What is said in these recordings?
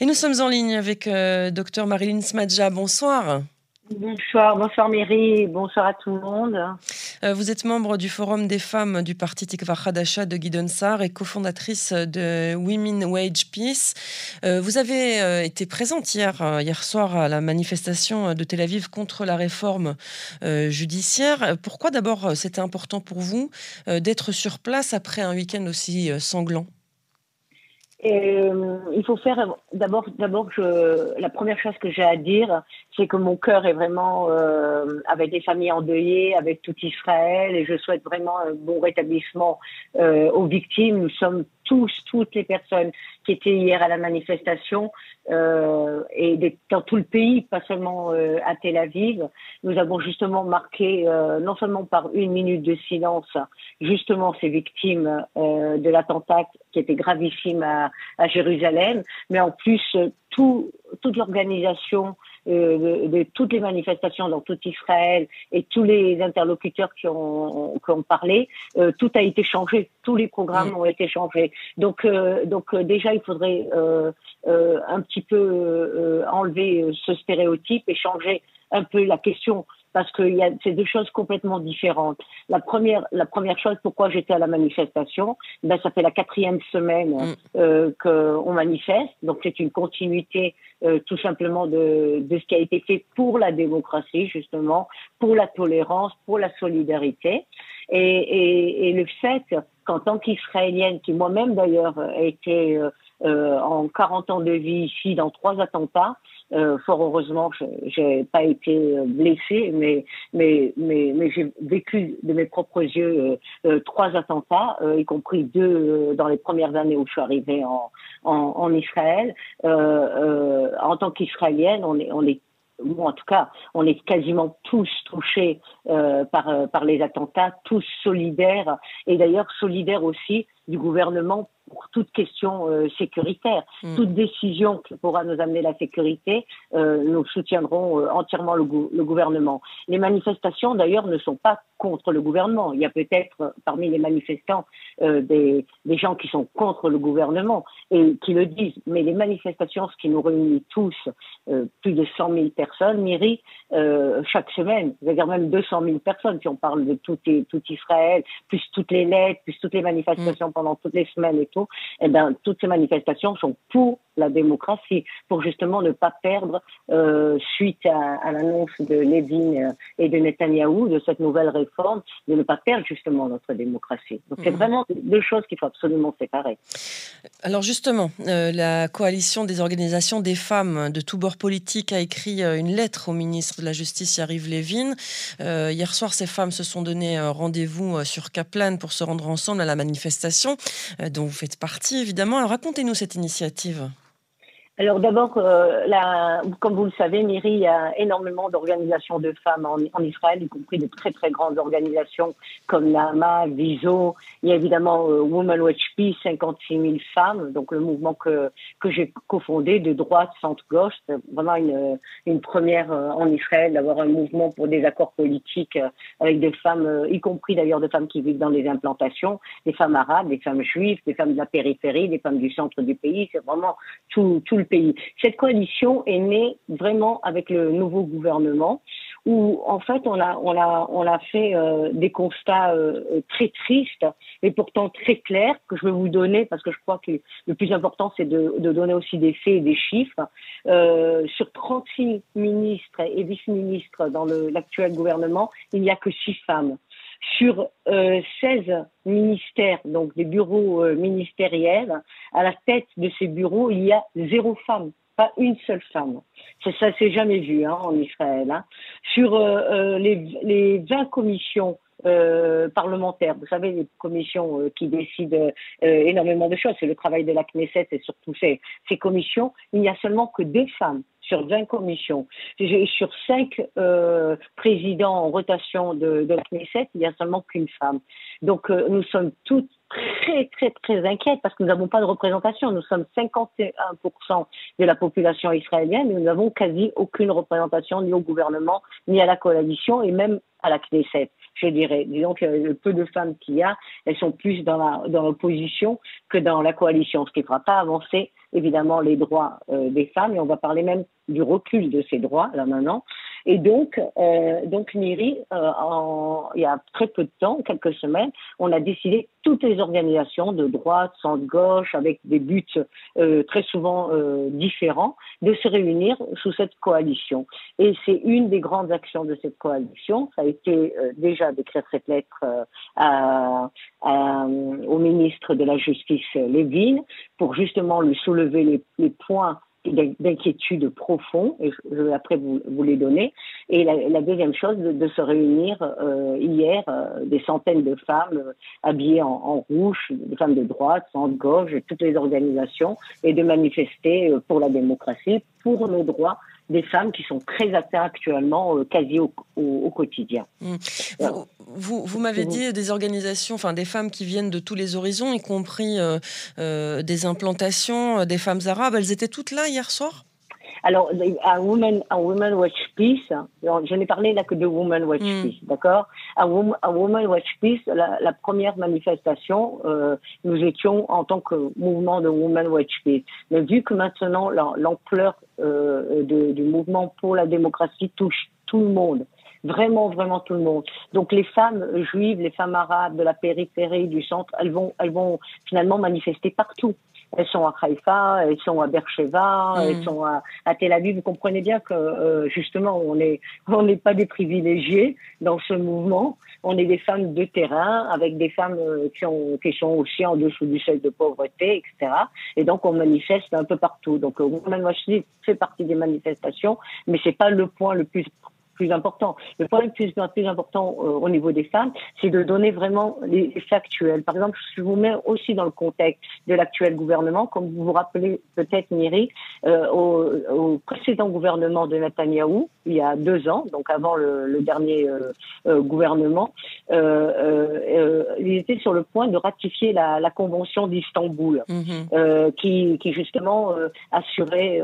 Et nous sommes en ligne avec euh, Dr Marilyn Smadja. Bonsoir. Bonsoir, bonsoir Mary, bonsoir à tout le monde. Euh, vous êtes membre du Forum des femmes du Parti Tikva Hadasha de Guidon Sar et cofondatrice de Women Wage Peace. Euh, vous avez été présente hier, hier soir à la manifestation de Tel Aviv contre la réforme judiciaire. Pourquoi d'abord c'était important pour vous d'être sur place après un week-end aussi sanglant? Euh, il faut faire d'abord, d'abord, la première chose que j'ai à dire, c'est que mon cœur est vraiment euh, avec les familles endeuillées, avec tout Israël, et je souhaite vraiment un bon rétablissement euh, aux victimes. Nous sommes tous, toutes les personnes qui étaient hier à la manifestation euh, et dans tout le pays, pas seulement euh, à Tel Aviv. Nous avons justement marqué, euh, non seulement par une minute de silence, justement ces victimes euh, de l'attentat qui était gravissime à, à, Jérusalem, mais en plus tout, toute l'organisation euh, de, toutes les manifestations dans tout Israël et tous les interlocuteurs qui ont, qui ont parlé, euh, tout a été changé, tous les programmes mm. ont été changés. Donc, euh, donc déjà, il faudrait un petit peu enlever ce stéréotype et changer un peu la question parce que c'est deux choses complètement différentes. La première, la première chose, pourquoi j'étais à la manifestation, ben ça fait la quatrième semaine mm. euh, qu'on manifeste, donc c'est une continuité euh, tout simplement de, de ce qui a été fait pour la démocratie justement, pour la tolérance, pour la solidarité, et, et, et le fait qu'en tant qu'Israélienne, qui moi-même d'ailleurs a été euh, euh, en 40 ans de vie ici dans trois attentats. Euh, fort heureusement, j'ai pas été blessée, mais j'ai vécu de mes propres yeux euh, trois attentats, y compris deux dans les premières années où je suis arrivée en Israël. en tant qu'Israélienne, on est on en tout cas, on est quasiment tous touchés euh, par, par les attentats, tous solidaires, et d'ailleurs solidaires aussi du gouvernement pour toute question euh, sécuritaire. Mm. Toute décision qui pourra nous amener la sécurité, euh, nous soutiendrons euh, entièrement le, le, gouvernement. Les manifestations, d'ailleurs, ne sont pas contre le gouvernement. Il y a peut-être parmi les manifestants des, des, gens qui sont contre le gouvernement et qui le disent. Mais les manifestations, ce qui nous réunit tous, plus de 100 000 personnes, Myri, chaque semaine, c'est-à-dire même 200 000 personnes, si on parle de tout, tout Israël, plus toutes les lettres, plus toutes les manifestations mm. pendant toutes les semaines tout, eh ben, toutes ces manifestations sont pour la démocratie, pour justement ne pas perdre, euh, suite à, à l'annonce de Levin euh, et de Netanyahou, de cette nouvelle réforme, de ne pas perdre justement notre démocratie. Donc c'est mmh. vraiment deux choses qu'il faut absolument séparer. Alors justement, euh, la coalition des organisations des femmes de tous bords politiques a écrit une lettre au ministre de la Justice, Yariv Levin. Euh, hier soir, ces femmes se sont donné rendez-vous sur Kaplan pour se rendre ensemble à la manifestation dont vous faites partie, évidemment. Racontez-nous cette initiative. Alors d'abord, euh, comme vous le savez, Myri, il y a énormément d'organisations de femmes en, Israël, y compris de très très grandes organisations comme l'AMA, Viso. Il y a évidemment euh, Women Watch Peace, 56 000 femmes, donc le mouvement que, que j'ai cofondé de droite, centre-gauche. C'est vraiment une, une première euh, en Israël d'avoir un mouvement pour des accords politiques euh, avec des femmes, euh, y compris d'ailleurs des femmes qui vivent dans des implantations, des femmes arabes, des femmes juives, des femmes de la périphérie, des femmes du centre du pays. C'est vraiment tout, tout Cette coalition est née vraiment avec le nouveau gouvernement où en fait on a on a on a fait euh, des constats euh, très tristes et pourtant très clairs que je vais vous donner parce que je crois que le plus important c'est de, de, donner aussi des faits et des chiffres. Euh, sur 36 ministres et vice-ministres dans l'actuel gouvernement il n'y a que six femmes sur euh, 16 ministères, donc des bureaux euh, ministériels, à la tête de ces bureaux, il y a zéro femme, pas une seule femme. Ça, ça s'est jamais vu hein, en Israël. Hein. Sur euh, euh les, les 20 commissions euh, parlementaires. Vous savez, les commissions euh, qui décident euh, énormément de choses, c'est le travail de la Knesset et surtout ces, ces commissions. Il n'y a seulement que deux femmes sur 20 commissions. Sur cinq euh, présidents en rotation de, de la Knesset, il n'y a seulement qu'une femme. Donc euh, nous sommes toutes très très très inquiètes parce que nous n'avons pas de représentation. Nous sommes 51% de la population israélienne et nous n'avons quasi aucune représentation ni au gouvernement ni à la coalition et même à la Knesset. Je dirais. Disons que le peu de femmes qu'il y a, elles sont plus dans la dans l'opposition que dans la coalition, ce qui ne fera pas avancer évidemment les droits euh, des femmes. Et on va parler même du recul de ces droits là maintenant. Et donc, euh, donc Niri, euh, il y a très peu de temps, quelques semaines, on a décidé toutes les organisations de droite, centre-gauche, avec des buts euh, très souvent euh, différents, de se réunir sous cette coalition. Et c'est une des grandes actions de cette coalition. Ça a été euh, déjà d'écrire cette lettre euh, à, à, au ministre de la Justice, Lévin, pour justement lui soulever les, les points d'inquiétude profond, et je vais après vous, vous les donner. Et la, la deuxième chose, de, de se réunir euh, hier, euh, des centaines de femmes euh, habillées en, en, rouge, des femmes de droite, centre, gauche, toutes les organisations, et de manifester euh, pour la démocratie, pour le droit des femmes qui sont très atteintes actuellement euh, quasi au, au, au quotidien. Mmh. Vous, vous, vous m'avez dit des organisations, enfin des femmes qui viennent de tous les horizons, y compris euh, euh, des implantations euh, des femmes arabes. Elles étaient toutes là hier soir? Alors, à Women, à Women Watch Peace, je n'ai parlé là que de Women Watch mm. Peace, d'accord? À, Women Watch Peace, la, la première manifestation, euh, nous étions en tant que mouvement de Women Watch Peace. Mais vu que maintenant l'ampleur euh, du mouvement pour la démocratie touche tout le monde, vraiment, vraiment tout le monde. Donc les femmes juives, les femmes arabes de la périphérie, du centre, elles vont, elles vont finalement manifester partout. Elles sont à Haïfa, elles sont à Beersheba, mmh. elles sont à, à, Tel Aviv. Vous comprenez bien que euh, justement, on n'est on n'est pas des privilégiés dans ce mouvement. On est des femmes de terrain avec des femmes euh, qui, ont, qui sont aussi en dessous du seuil de pauvreté, etc. Et donc, on manifeste un peu partout. Donc, Women Watch fait partie des manifestations, mais c'est pas le point le plus plus important. Le point le plus, plus important euh, au niveau des femmes, c'est de donner vraiment les, les factuels. Par exemple, je vous mets aussi dans le contexte de l'actuel gouvernement, comme vous vous rappelez peut-être, Miri, euh, au, au, précédent gouvernement de Netanyahou, il y a deux ans, donc avant le, le dernier euh, euh gouvernement, euh, euh, il était sur le point de ratifier la, la convention d'Istanbul, mm -hmm. qui, qui, justement assurait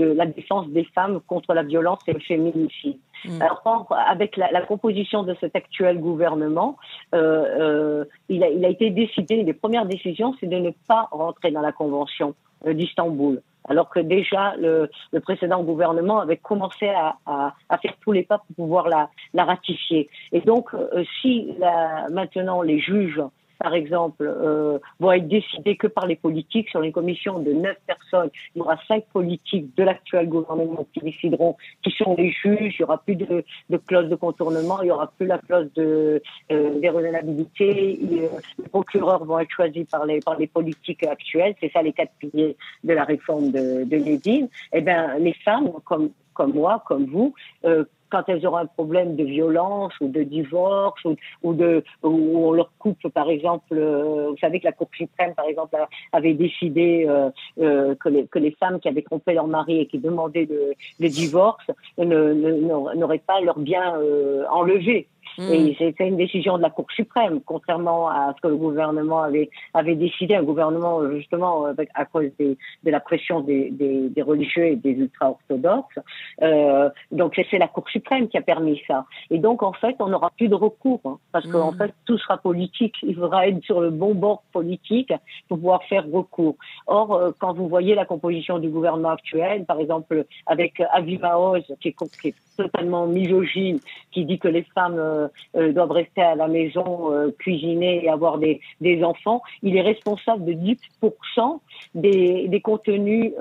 de la défense des femmes contre la violence et le féminicide. Mmh. Alors, avec la, la, composition de cet actuel gouvernement, euh, euh, il, a, il, a, été décidé, les premières décisions, c'est de ne pas rentrer dans la convention euh, d'Istanbul. Alors que déjà, le, le, précédent gouvernement avait commencé à, à, à, faire tous les pas pour pouvoir la, la ratifier. Et donc, euh, si la, maintenant les juges par exemple, euh, vont être décidées que par les politiques. Sur les commissions de neuf personnes, il y aura cinq politiques de l'actuel gouvernement qui décideront qui sont les juges. Il y aura plus de, de clause de contournement, il y aura plus la clause de euh, déraisonnabilité. Les procureurs vont être choisis par les par les politiques actuelles. C'est ça les quatre piliers de la réforme de, de. Eh bien, les femmes comme comme moi, comme vous, euh, quand elles auront un problème de violence ou de divorce ou, ou de où on leur coupe, par exemple, euh, vous savez que la Cour suprême, par exemple, avait décidé euh, euh, que, les, que les femmes qui avaient trompé leur mari et qui demandaient le, le divorce n'auraient pas leur bien euh, enlevé. Mmh. Et c'était une décision de la Cour suprême, contrairement à ce que le gouvernement avait, avait décidé, un gouvernement justement avec, à cause des, de la pression des, des, des religieux et des ultra-orthodoxes. Euh, donc c'est la Cour suprême qui a permis ça. Et donc en fait, on n'aura plus de recours, hein, parce mmh. qu'en fait, tout sera politique. Il faudra être sur le bon bord politique pour pouvoir faire recours. Or, euh, quand vous voyez la composition du gouvernement actuel, par exemple avec Avi Maoz, qui est, qui est totalement misogyne, qui dit que les femmes euh, euh, doivent rester à la maison, euh, cuisiner et avoir des, des enfants, il est responsable de 10% des, des contenus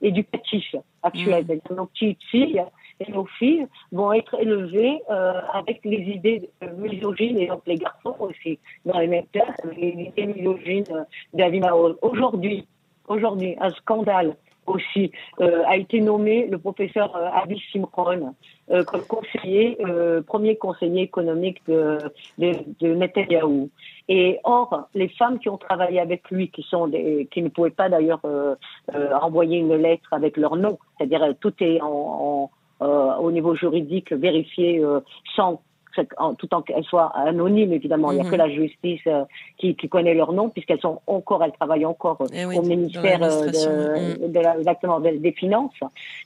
éducatifs actuels. Mmh. Nos petites filles et nos filles vont être élevées avec les idées misogynes et donc les garçons aussi dans les mêmes classes, les idées misogynes d'Alima Aujourd'hui, aujourd'hui, un scandale aussi euh, a été nommé le professeur euh, Avi Simron euh, comme conseiller, euh, premier conseiller économique de, de, de Netanyahou. Et or, les femmes qui ont travaillé avec lui, qui sont des, qui ne pouvaient pas d'ailleurs euh, envoyer une lettre avec leur nom, c'est-à-dire tout est en, en, au niveau juridique vérifié sans tout en qu'elles soient anonymes, évidemment. Il n'y a que mhm. la justice euh, qui, qui, connaît leur nom, puisqu'elles sont encore, elles travaillent encore eh oui, au ministère euh, de, mm. de, la, exactement, des Finances.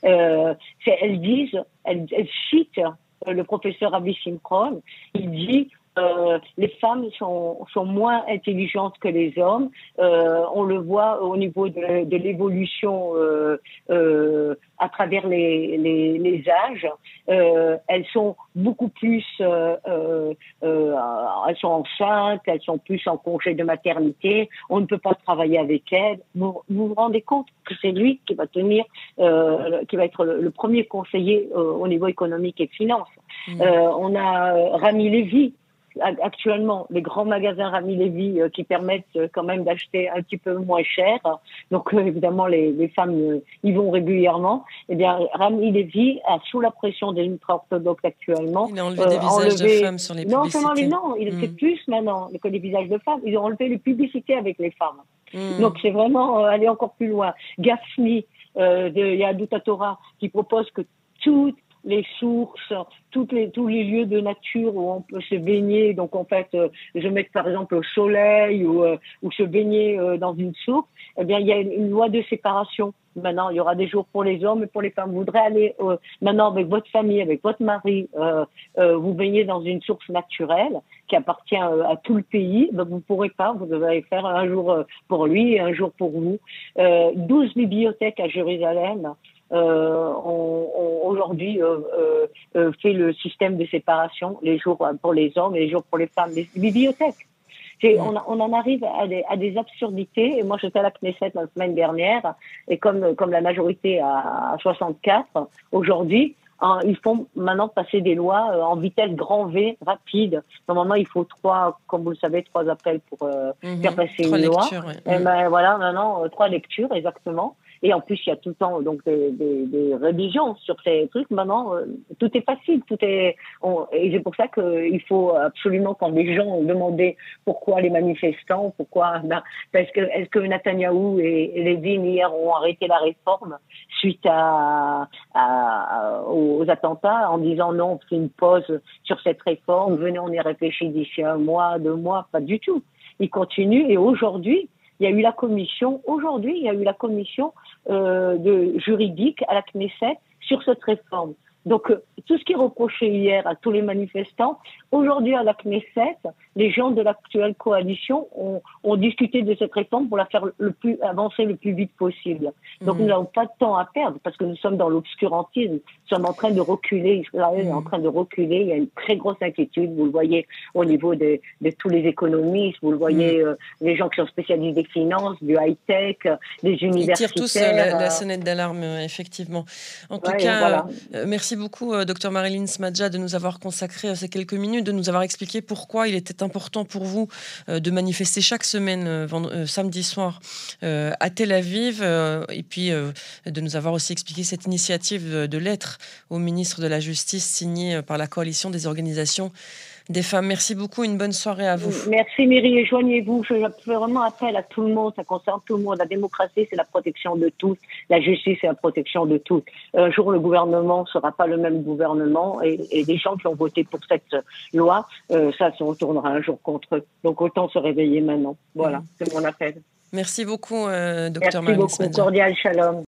Euh, elles disent, elles, elles citent le professeur Avi Simron, il dit euh, les femmes sont, sont, moins intelligentes que les hommes. Euh, on le voit au niveau de, de l'évolution euh, euh à travers les, les, les âges. Euh, elles sont beaucoup plus, elles sont enceintes, elles sont plus en congé de maternité. On ne peut pas travailler avec elles. Vous vous, rendez compte que c'est lui qui va tenir, qui va être le, premier conseiller au niveau économique et finance. Mmh. on a Rami Lévy actuellement les grands magasins Rami Lévy euh, qui permettent euh, quand même d'acheter un petit peu moins cher. Donc euh, évidemment les, les femmes y vont régulièrement. Eh bien Rami Lévy a sous la pression des ultra-orthodoxes actuellement. Il a enlevé des visages de femmes sur les publicités. Non seulement les non, il hmm. plus maintenant que les visages de femmes. Ils ont enlevé les publicités avec les femmes. Hmm. Donc c'est vraiment aller encore plus loin. Gaffney euh, de Yadut Torah qui propose que toutes les sources, toutes les, tous les lieux de nature où on peut se baigner. Donc en fait, euh, je mets par exemple au soleil ou, euh, ou se baigner euh, dans une source. Eh bien, il y a une, loi de séparation. Maintenant, il y aura des jours pour les hommes et pour les femmes. Vous voudrez aller maintenant avec votre famille, avec votre mari, vous baigner dans une source naturelle qui appartient à tout le pays. Ben, vous pourrez pas. Vous devez faire un jour pour lui et un jour pour vous. 12 bibliothèques à Jérusalem euh, on, on aujourd'hui euh, euh, euh, fait le système de séparation, les jours pour les hommes et les jours pour les femmes, les bibliothèques. On, on, en arrive à des, à des, absurdités. Et moi, j'étais à la Knesset la semaine dernière, et comme, comme la majorité à, à 64, aujourd'hui, hein, ils font maintenant passer des lois euh, en vitesse grand V, rapide. Normalement, il faut trois, comme vous le savez, trois appels pour euh, mhm. faire passer une loi. Et ben, voilà, maintenant, trois lectures, exactement. Et en plus, il y a tout le temps donc des, des, des religions sur ces trucs. Maintenant, euh, tout est facile, tout est. et c'est pour ça qu'il faut absolument quand les gens ont demandé pourquoi les manifestants, pourquoi, ben, parce que est-ce que Netanyahou et, et Levin hier ont arrêté la réforme suite à, à, aux attentats en disant non, on fait une pause sur cette réforme, venez, on y réfléchit d'ici un mois, deux mois, pas du tout. Ils continuent et aujourd'hui, il y a eu la commission, aujourd'hui, il y a eu la commission euh, de juridique à la Knesset sur cette réforme. Donc, euh, tout ce qui est reproché hier à tous les manifestants, aujourd'hui à la Knesset, les gens de l'actuelle coalition ont, ont, discuté de cette réforme pour la faire le plus avancer le plus vite possible. Donc, mmh. nous n'avons pas de temps à perdre parce que nous sommes dans l'obscurantisme. Nous sommes en train de reculer. Israël est en mmh. train de reculer. Il y a une très grosse inquiétude. Vous le voyez au niveau de, de tous les économistes. Vous le voyez, mmh. euh, les gens qui sont spécialistes des finances, du high-tech, des universitaires. Ils tirent tous euh, la, la, sonnette d'alarme, effectivement. En tout ouais, cas, voilà. euh, merci beaucoup, euh, docteur Marilyn Smadja, de nous avoir consacré ces quelques minutes, de nous avoir expliqué pourquoi il était important pour vous euh, de manifester chaque semaine, euh, euh, samedi soir, à Tel Aviv, et puis de nous avoir aussi expliqué cette initiative de lettre au ministre de la Justice signée par la coalition des organisations des femmes. Merci beaucoup, une bonne soirée à vous. Merci Myri, et joignez-vous. Je fais vraiment appel à tout le monde, ça concerne tout le monde. La démocratie, c'est la protection de tous. La justice, c'est la protection de tous. Un jour, le gouvernement ne sera pas le même gouvernement et, et les gens qui ont voté pour cette loi, euh, ça se retournera un jour contre eux. Donc autant se réveiller maintenant. Voilà, mmh. c'est mon appel. Merci beaucoup, euh, docteur Merci beaucoup, cordial shalom.